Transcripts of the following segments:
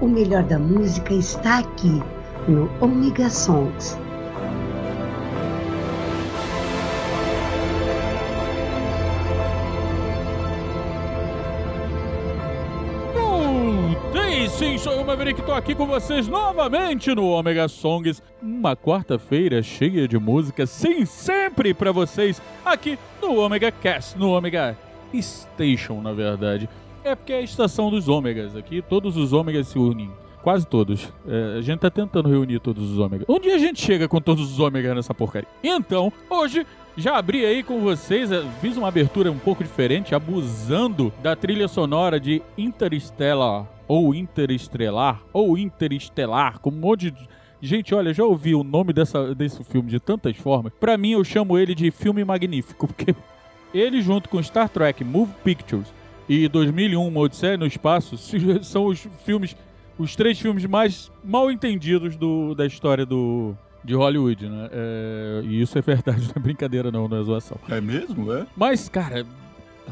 O melhor da música está aqui no Omega Songs. sim, sou o Maverick, tô aqui com vocês novamente no Omega Songs. Uma quarta-feira cheia de música, sim, sempre para vocês, aqui no Omega Cast, no Omega Station, na verdade. É porque é a estação dos ômegas aqui, todos os ômegas se unem. Quase todos. É, a gente tá tentando reunir todos os ômegas. Um dia a gente chega com todos os ômegas nessa porcaria. Então, hoje já abri aí com vocês, é, fiz uma abertura um pouco diferente, abusando da trilha sonora de Interstellar, ou Interestrelar, ou Interestelar, com um monte de. Gente, olha, já ouvi o nome dessa, desse filme de tantas formas. Para mim, eu chamo ele de filme magnífico, porque ele, junto com Star Trek Move Pictures e 2001 Uma Odisseia no Espaço, são os filmes, os três filmes mais mal entendidos do, da história do, de Hollywood, né? É, e isso é verdade, não é brincadeira não, não é zoação. É mesmo, é? Mas, cara,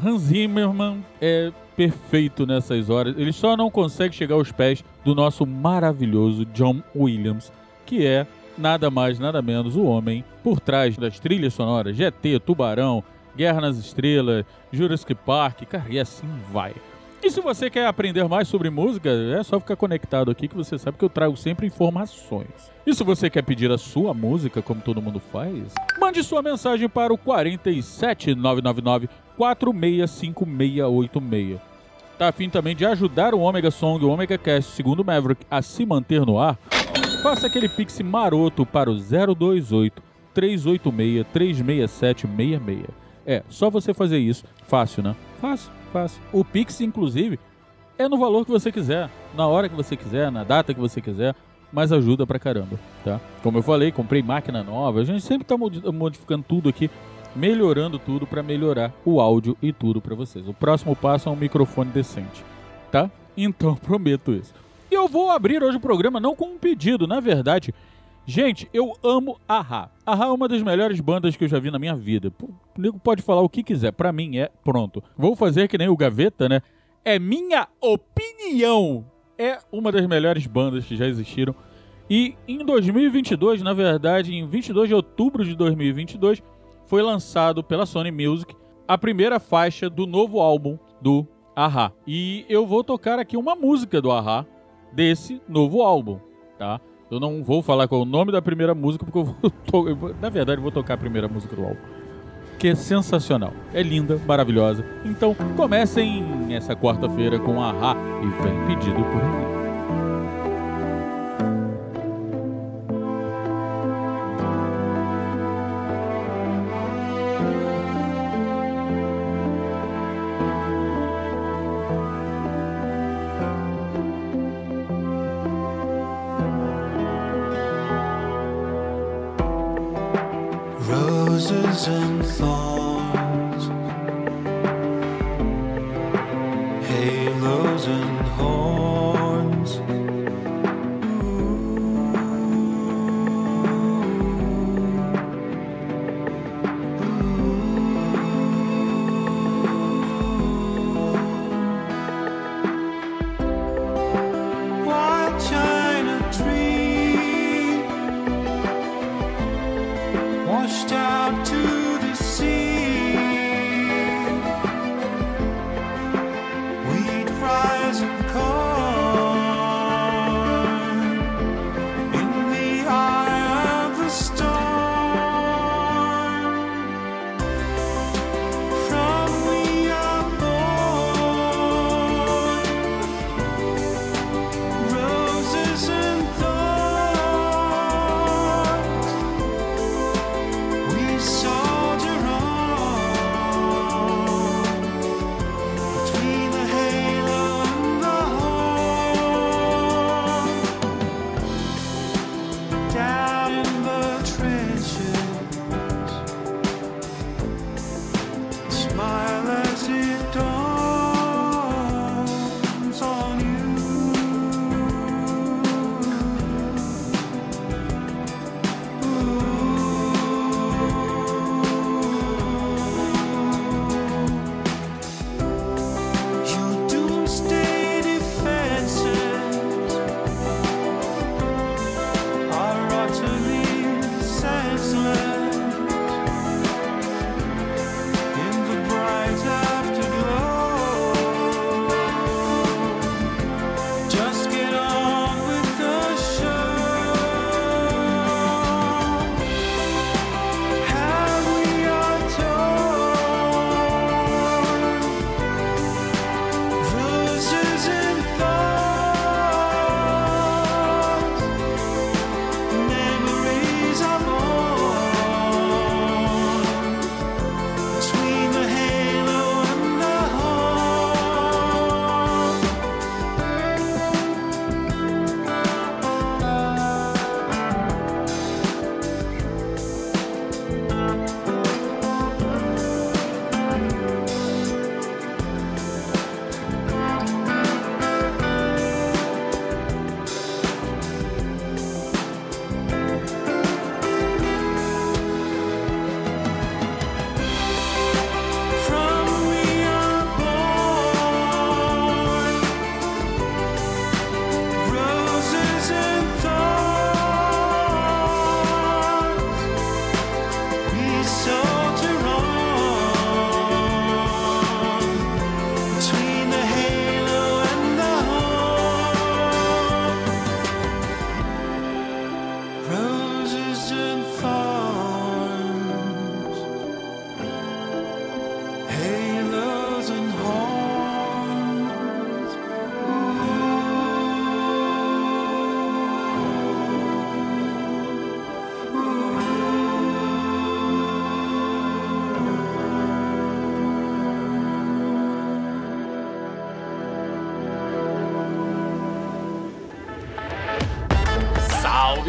Hans Zimmerman é perfeito nessas horas. Ele só não consegue chegar aos pés do nosso maravilhoso John Williams, que é nada mais, nada menos o homem por trás das trilhas sonoras GT, Tubarão, Guerra nas Estrelas, Jurassic Park, cara, e assim vai. E se você quer aprender mais sobre música, é só ficar conectado aqui que você sabe que eu trago sempre informações. E se você quer pedir a sua música, como todo mundo faz, mande sua mensagem para o 47999 465686. Tá afim também de ajudar o Omega Song, o Omega Cast, segundo Maverick, a se manter no ar? Faça aquele pix maroto para o 028 386 36766. É, só você fazer isso. Fácil, né? Fácil, fácil. O Pix, inclusive, é no valor que você quiser, na hora que você quiser, na data que você quiser, mas ajuda pra caramba, tá? Como eu falei, comprei máquina nova, a gente sempre tá modificando tudo aqui, melhorando tudo para melhorar o áudio e tudo para vocês. O próximo passo é um microfone decente, tá? Então prometo isso. E eu vou abrir hoje o programa não com um pedido, na verdade, Gente, eu amo a Ra. A Ra é uma das melhores bandas que eu já vi na minha vida. O nego pode falar o que quiser, para mim é pronto. Vou fazer que nem o Gaveta, né? É minha opinião. É uma das melhores bandas que já existiram. E em 2022, na verdade, em 22 de outubro de 2022, foi lançado pela Sony Music a primeira faixa do novo álbum do Ahá. E eu vou tocar aqui uma música do Ahá desse novo álbum, tá? Eu não vou falar qual é o nome da primeira música, porque eu vou. To... Na verdade, eu vou tocar a primeira música do álbum. Que é sensacional. É linda, maravilhosa. Então, comecem essa quarta-feira com a Ra e vem pedido por aí.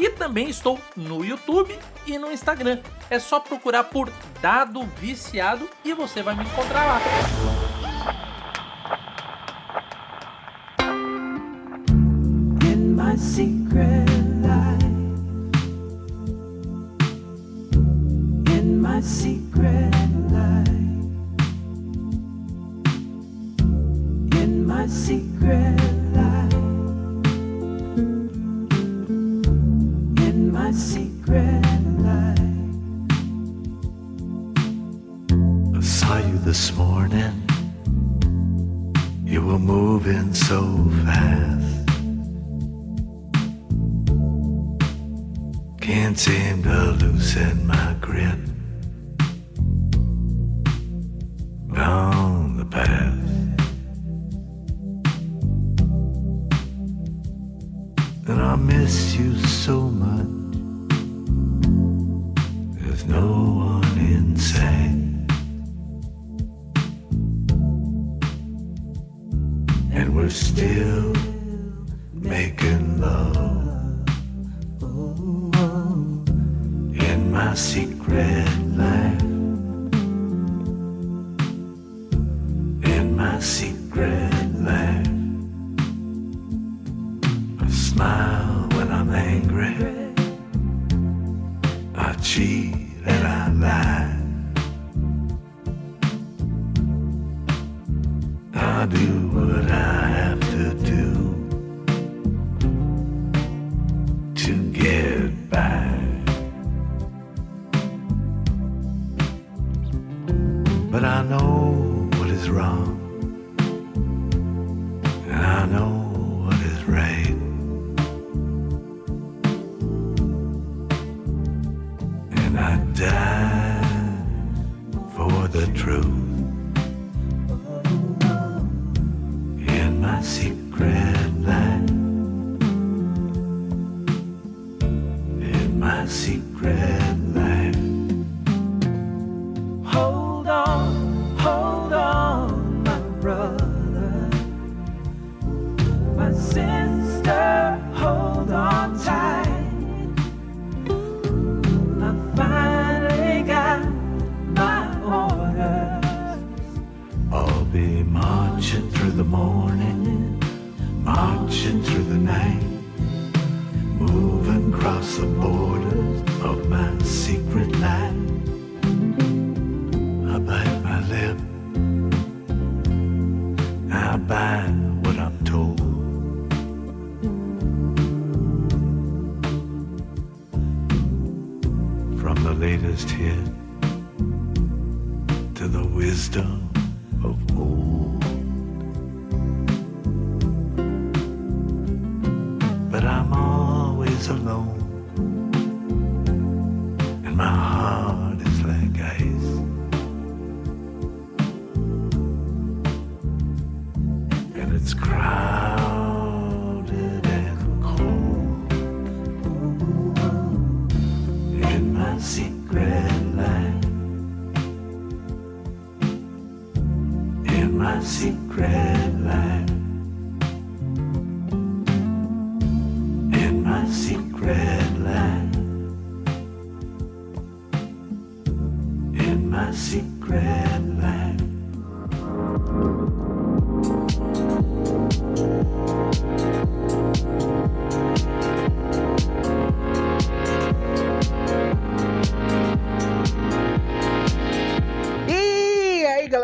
e também estou no YouTube e no Instagram. É só procurar por Dado Viciado e você vai me encontrar lá. Secret saw you this morning. You were moving so fast. Can't seem to loosen my grip on the past. And I miss you so Hold the latest hit to the wisdom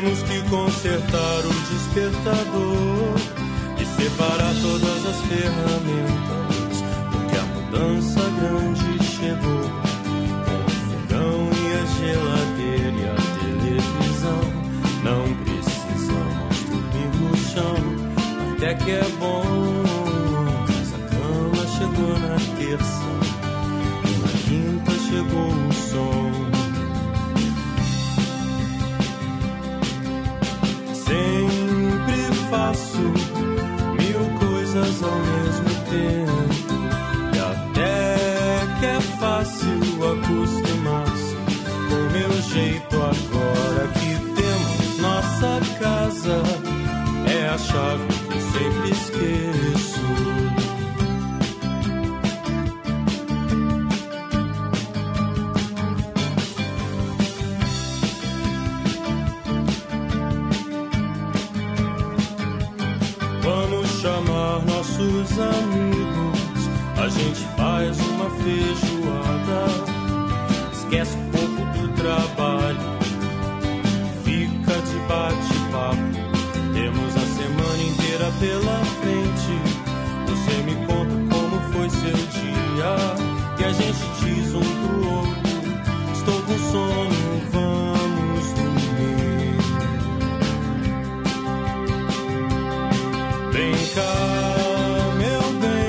Temos que consertar o despertador e separar todas as ferramentas, porque a mudança grande chegou. Com o fogão e a geladeira e a televisão, não precisamos dormir no chão, até que é bom. Chave sempre esqueço. Vamos chamar nossos amigos. A gente faz uma feijoada. Esquece pela frente. Você me conta como foi seu dia. E a gente diz um pro outro: Estou com sono, vamos dormir. Vem cá, meu bem,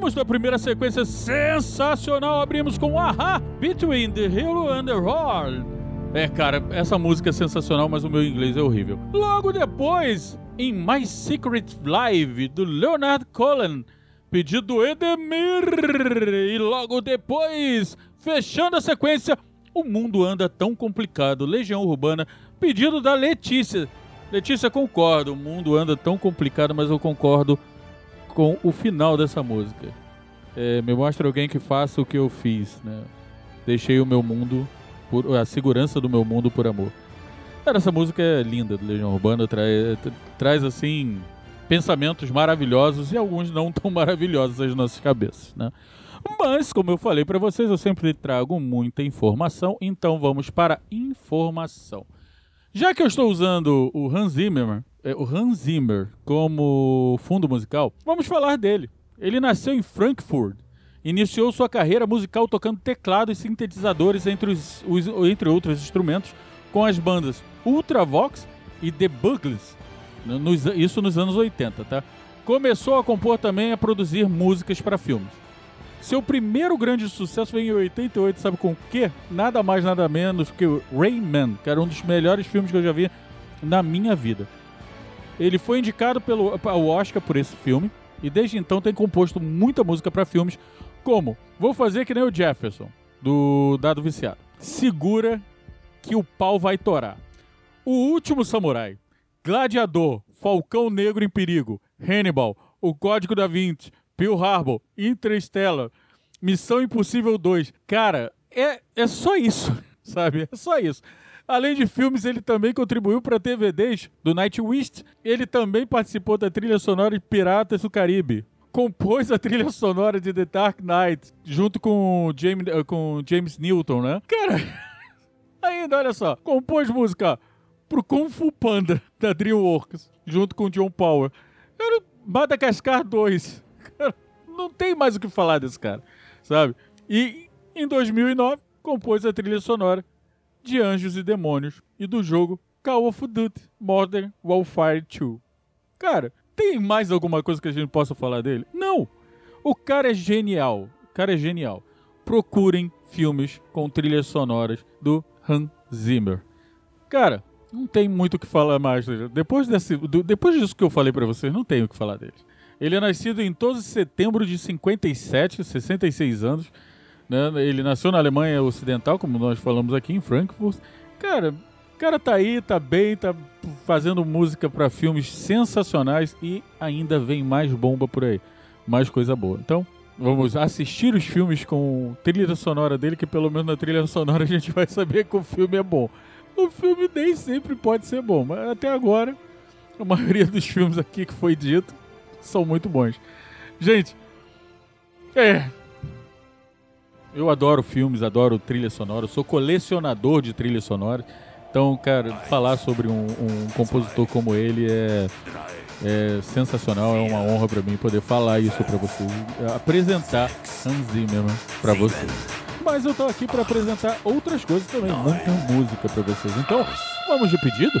voltamos da primeira sequência sensacional. Abrimos com Aha, Between the Halo and the World. É, cara, essa música é sensacional, mas o meu inglês é horrível. Logo depois, em My Secret Live, do Leonard Cohen, pedido do Edemir. E logo depois, fechando a sequência, O Mundo Anda Tão Complicado, Legião Urbana, pedido da Letícia. Letícia, concordo, o mundo anda tão complicado, mas eu concordo com o final dessa música. É, me mostra alguém que faça o que eu fiz, né? Deixei o meu mundo, por, a segurança do meu mundo por amor. Cara, essa música é linda do Legião Urbana, traz, traz assim pensamentos maravilhosos e alguns não tão maravilhosos às nossas cabeças, né? Mas, como eu falei para vocês, eu sempre trago muita informação, então vamos para informação. Já que eu estou usando o Hans Zimmer, é, o Hans Zimmer como fundo musical, vamos falar dele. Ele nasceu em Frankfurt, iniciou sua carreira musical tocando teclado e sintetizadores entre, os, os- entre outros instrumentos com as bandas Ultravox e The Buggles, no- nos- isso nos anos 80, tá? Começou a compor também a produzir músicas para filmes. Seu primeiro grande sucesso veio em 88, sabe com o quê? Nada mais, nada menos que Rayman, que era um dos melhores filmes que eu já vi na minha vida. Ele foi indicado pelo, ao Oscar por esse filme e desde então tem composto muita música para filmes, como Vou Fazer Que Nem o Jefferson, do Dado Viciado. Segura que o pau vai torar. O Último Samurai, Gladiador, Falcão Negro em Perigo, Hannibal, O Código da Vinci, Pearl Harbor, Interstellar, Missão Impossível 2. Cara, é, é só isso, sabe? É só isso. Além de filmes, ele também contribuiu para TVDs do Nightwish. Ele também participou da trilha sonora de Piratas do Caribe. Compôs a trilha sonora de The Dark Knight, junto com James, eh, com James Newton, né? Cara, ainda, olha só. Compôs música pro Kung Fu Panda, da DreamWorks, junto com John Power. Cara, Madagascar 2. Cara, não tem mais o que falar desse cara, sabe? E em 2009 compôs a trilha sonora de Anjos e Demônios e do jogo Call of Duty Modern Warfare 2. Cara, tem mais alguma coisa que a gente possa falar dele? Não. O cara é genial. O cara é genial. Procurem filmes com trilhas sonoras do Hans Zimmer. Cara, não tem muito o que falar mais. Depois, desse, do- depois disso que eu falei pra vocês, não tem o que falar dele. Ele é nascido em 12 de setembro de 57, 66 anos. Né? Ele nasceu na Alemanha Ocidental, como nós falamos aqui em Frankfurt. Cara, o cara tá aí, tá bem, tá fazendo música pra filmes sensacionais e ainda vem mais bomba por aí. Mais coisa boa. Então, vamos assistir os filmes com trilha sonora dele, que pelo menos na trilha sonora a gente vai saber que o filme é bom. O filme nem sempre pode ser bom, mas até agora a maioria dos filmes aqui que foi dito são muito bons. Gente, é. Eu adoro filmes, adoro trilha sonora, sou colecionador de trilha sonora. Então, cara, falar sobre um, um compositor como ele é, é sensacional, é uma honra pra mim poder falar isso pra vocês, apresentar Hans Zimmer pra vocês. Mas eu tô aqui pra apresentar outras coisas também, muita música pra vocês. Então, vamos de pedido?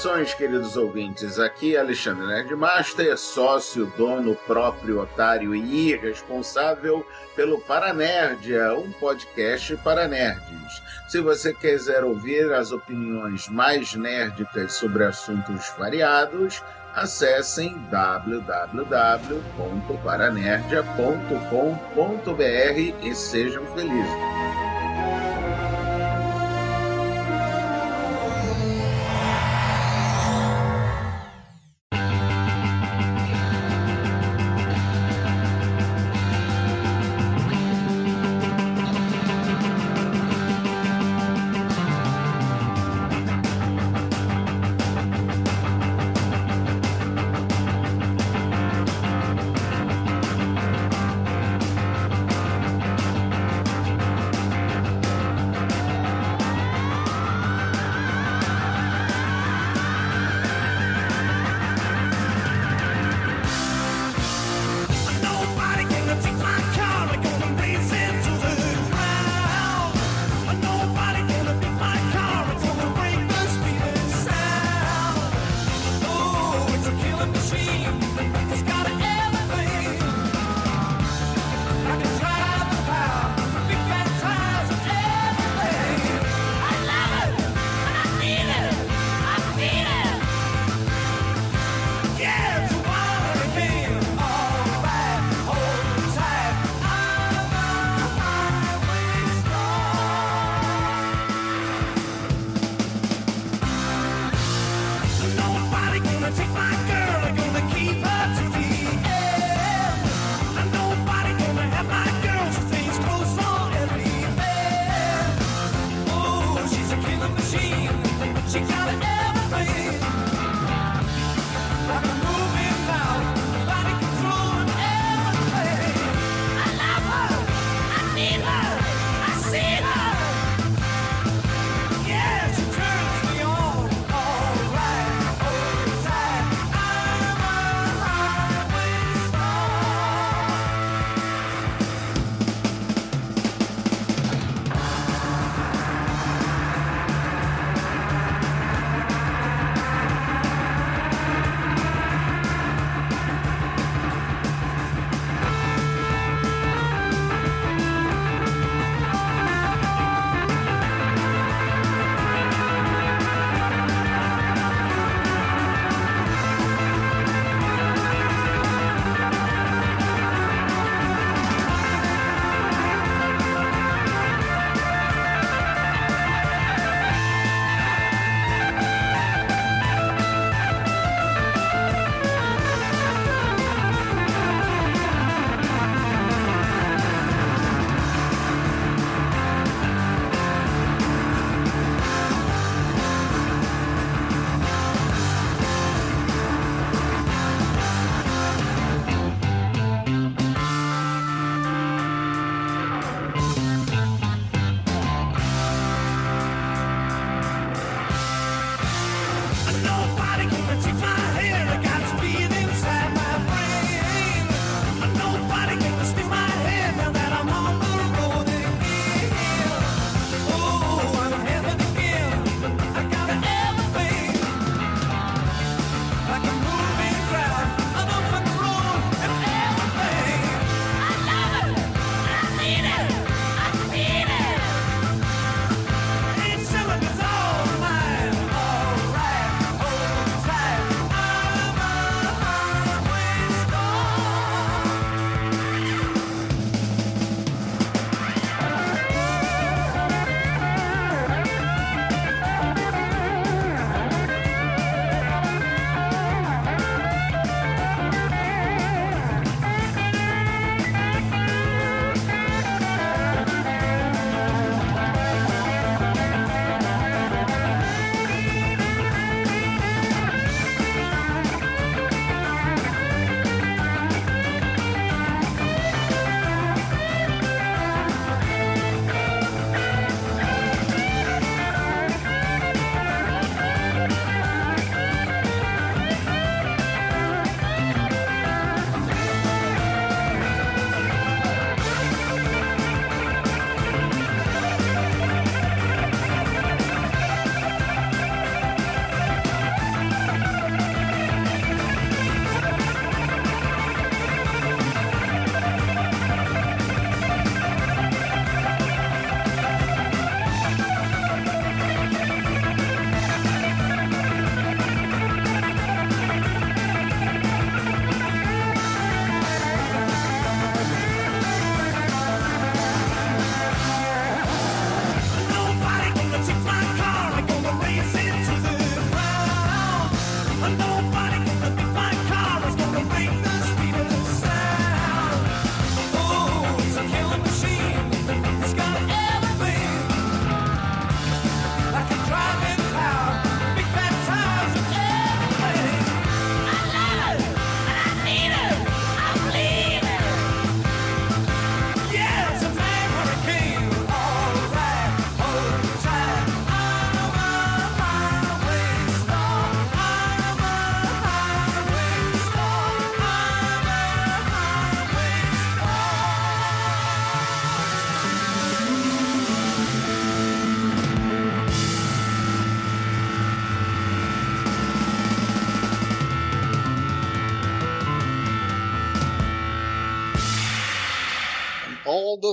Saudações, queridos ouvintes. Aqui é Alexandre Nerdmaster, sócio, dono, próprio, otário e irresponsável pelo Paranerdia, um podcast para nerds. Se você quiser ouvir as opiniões mais nerdicas sobre assuntos variados, acessem www.paranerdia.com.br e sejam felizes.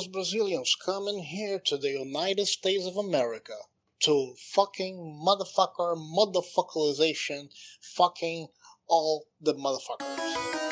those Brazilians coming here to the United States of America to fucking motherfucker, motherfuckerization, fucking all the motherfuckers.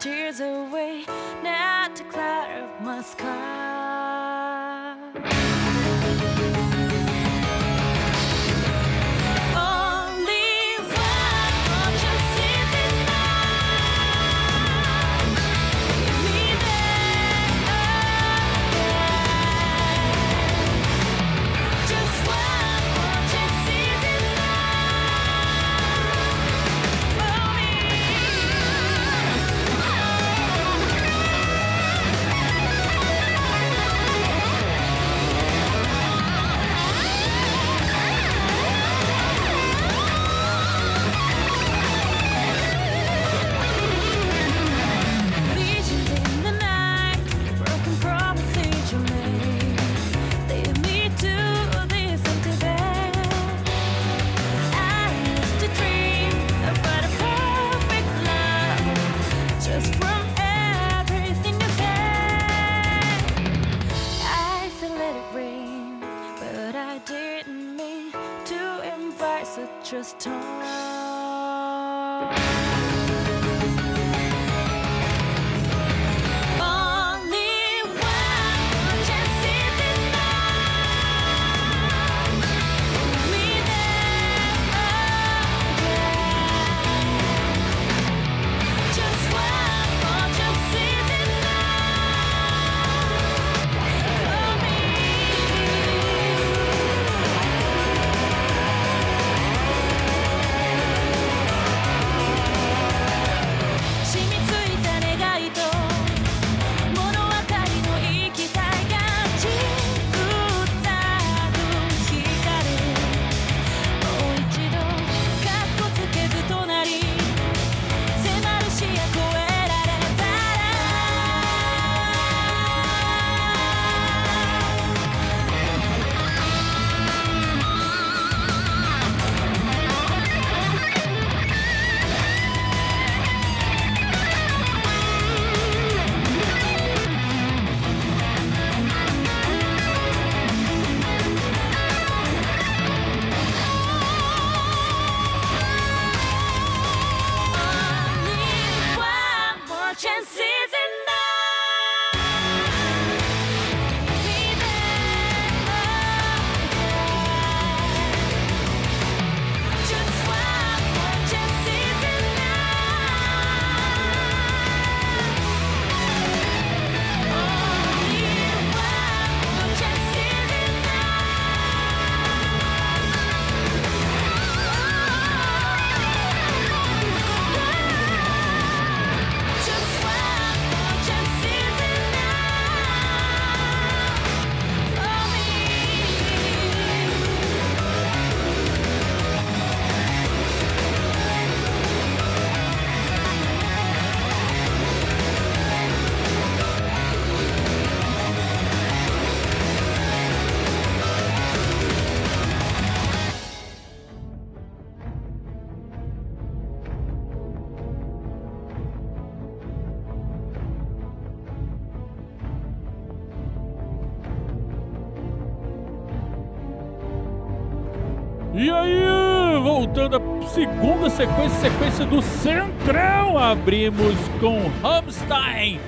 tears away, not to cloud my sky. E aí, voltando à segunda sequência, sequência do Centrão, abrimos com Hamstein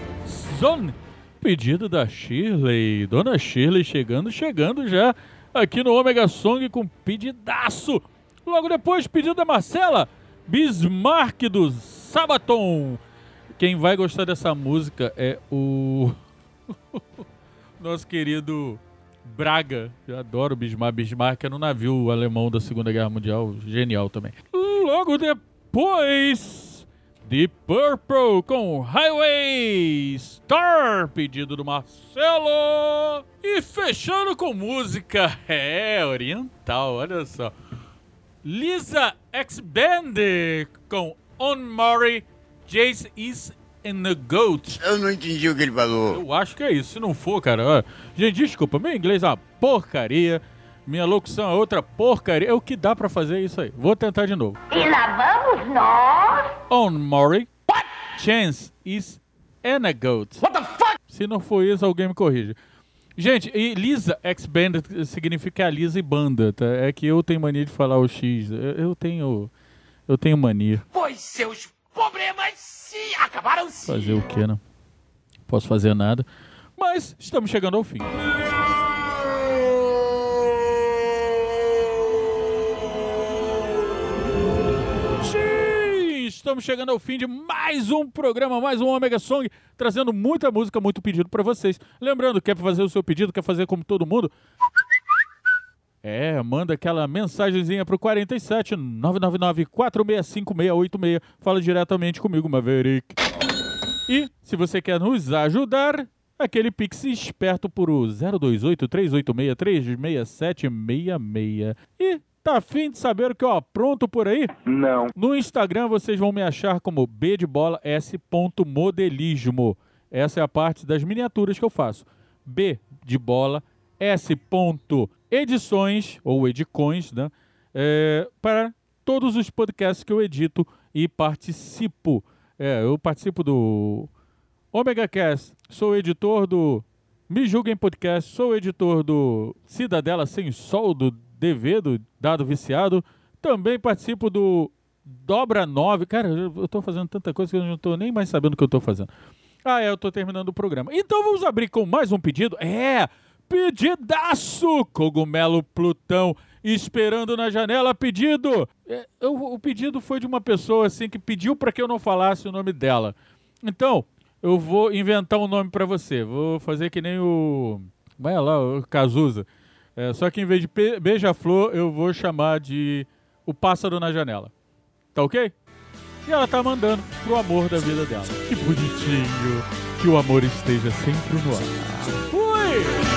Zone, pedido da Shirley, Dona Shirley chegando, chegando já aqui no Omega Song com pedidaço. Logo depois, pedido da Marcela, Bismarck do Sabaton. Quem vai gostar dessa música é o nosso querido Braga. Eu adoro Bismarck. Bismarck era um navio alemão da Segunda Guerra Mundial. Genial também. Logo depois, The Purple com Highway Star, pedido do Marcelo. E fechando com música, é, oriental, olha só. Lisa X Band com On Murray, Jace Is and the Goat. Eu não entendi o que ele falou. Eu acho que é isso. Se não for, cara, ó, gente, desculpa, meu inglês é uma porcaria. Minha locução é outra porcaria. É o que dá pra fazer isso aí. Vou tentar de novo. E lá vamos nós. On Murray, Chance is and a Goat. What the fuck? Se não for isso, alguém me corrige. Gente, e Lisa X Band significa Lisa e banda, tá? É que eu tenho mania de falar o X. Eu, eu tenho. Eu tenho mania. Pois seus problemas se acabaram-se. Fazer o que, né? Posso fazer nada. Mas estamos chegando ao fim. Estamos chegando ao fim de mais um programa, mais um Omega Song, trazendo muita música, muito pedido pra vocês. Lembrando, quer fazer o seu pedido, quer fazer como todo mundo? É, manda aquela mensagenzinha pro 47 999 465 686. Fala diretamente comigo, Maverick. E, se você quer nos ajudar, aquele pix esperto por o 028 386 36766. E tá afim de saber o que eu apronto por aí? Não. No Instagram vocês vão me achar como B de bola S ponto modelismo. Essa é a parte das miniaturas que eu faço. B de bola S edições ou edicões, né? É, para todos os podcasts que eu edito e participo. É, eu participo do Omega Cast, sou editor do Me Julguem Podcast, sou editor do Cidadela Sem Sol, do DV, do Dado Viciado. Também participo do Dobra 9. Cara, eu tô fazendo tanta coisa que eu não tô nem mais sabendo o que eu tô fazendo. Ah, é, eu tô terminando o programa. Então vamos abrir com mais um pedido. É, pedidaço! Cogumelo Plutão esperando na janela, pedido! É, eu- o pedido foi de uma pessoa assim que pediu para que eu não falasse o nome dela. Então, eu vou inventar um nome para você. Vou fazer que nem o. Vai lá, o Cazuza. É, só que em vez de beija-flor, eu vou chamar de O Pássaro na Janela. Tá ok? E ela tá mandando pro amor da vida dela. Que bonitinho. Que o amor esteja sempre no ar. Fui!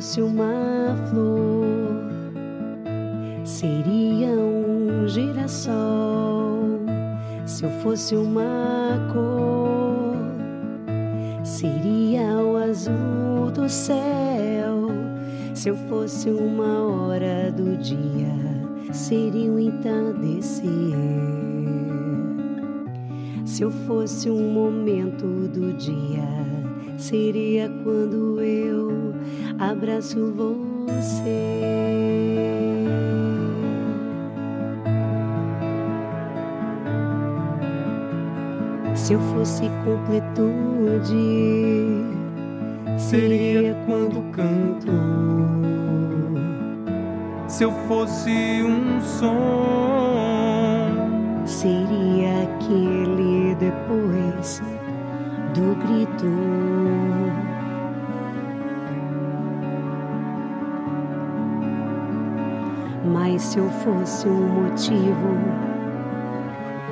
Fosse uma flor, seria um girassol. Se eu fosse uma cor, seria o azul do céu. Se eu fosse uma hora do dia, seria o entardecer. Se eu fosse um momento do dia, seria quando eu abraço você. Se eu fosse completude, seria quando canto. Se eu fosse um som, seria aquele depois do grito. Mas se eu fosse um motivo,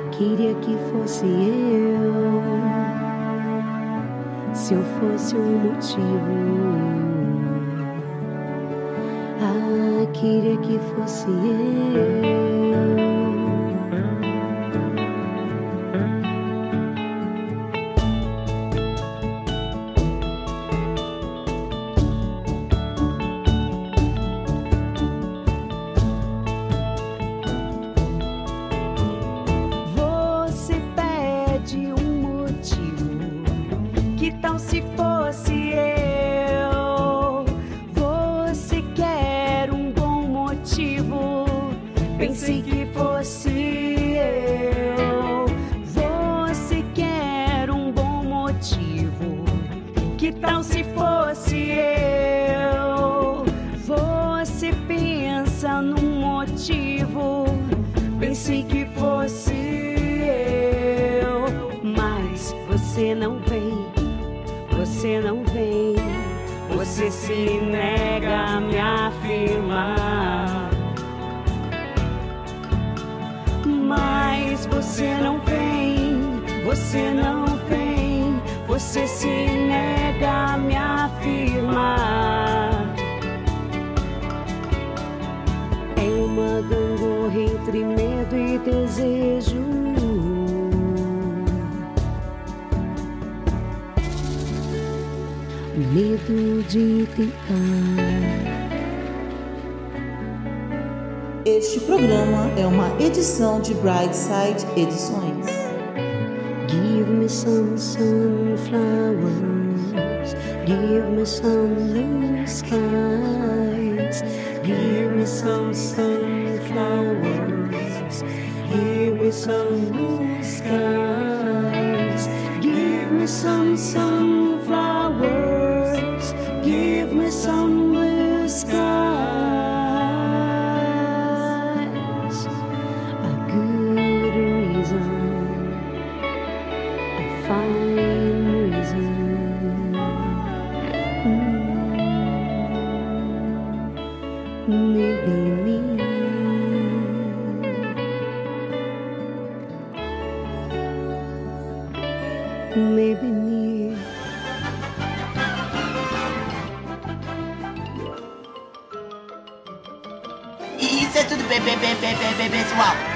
queria que fosse eu. Se eu fosse um motivo, ah, queria que fosse eu. Você não vem, você se nega a me afirmar. Mas você não vem, você não vem, você se nega Medo de tentar Este programa é uma edição de Brightside Edições. Give me some sunflowers, give me some blue skies, give me some sunflowers, give me some blue skies, give me some sunflowers, blue Isso é tudo, bem, bem, bem,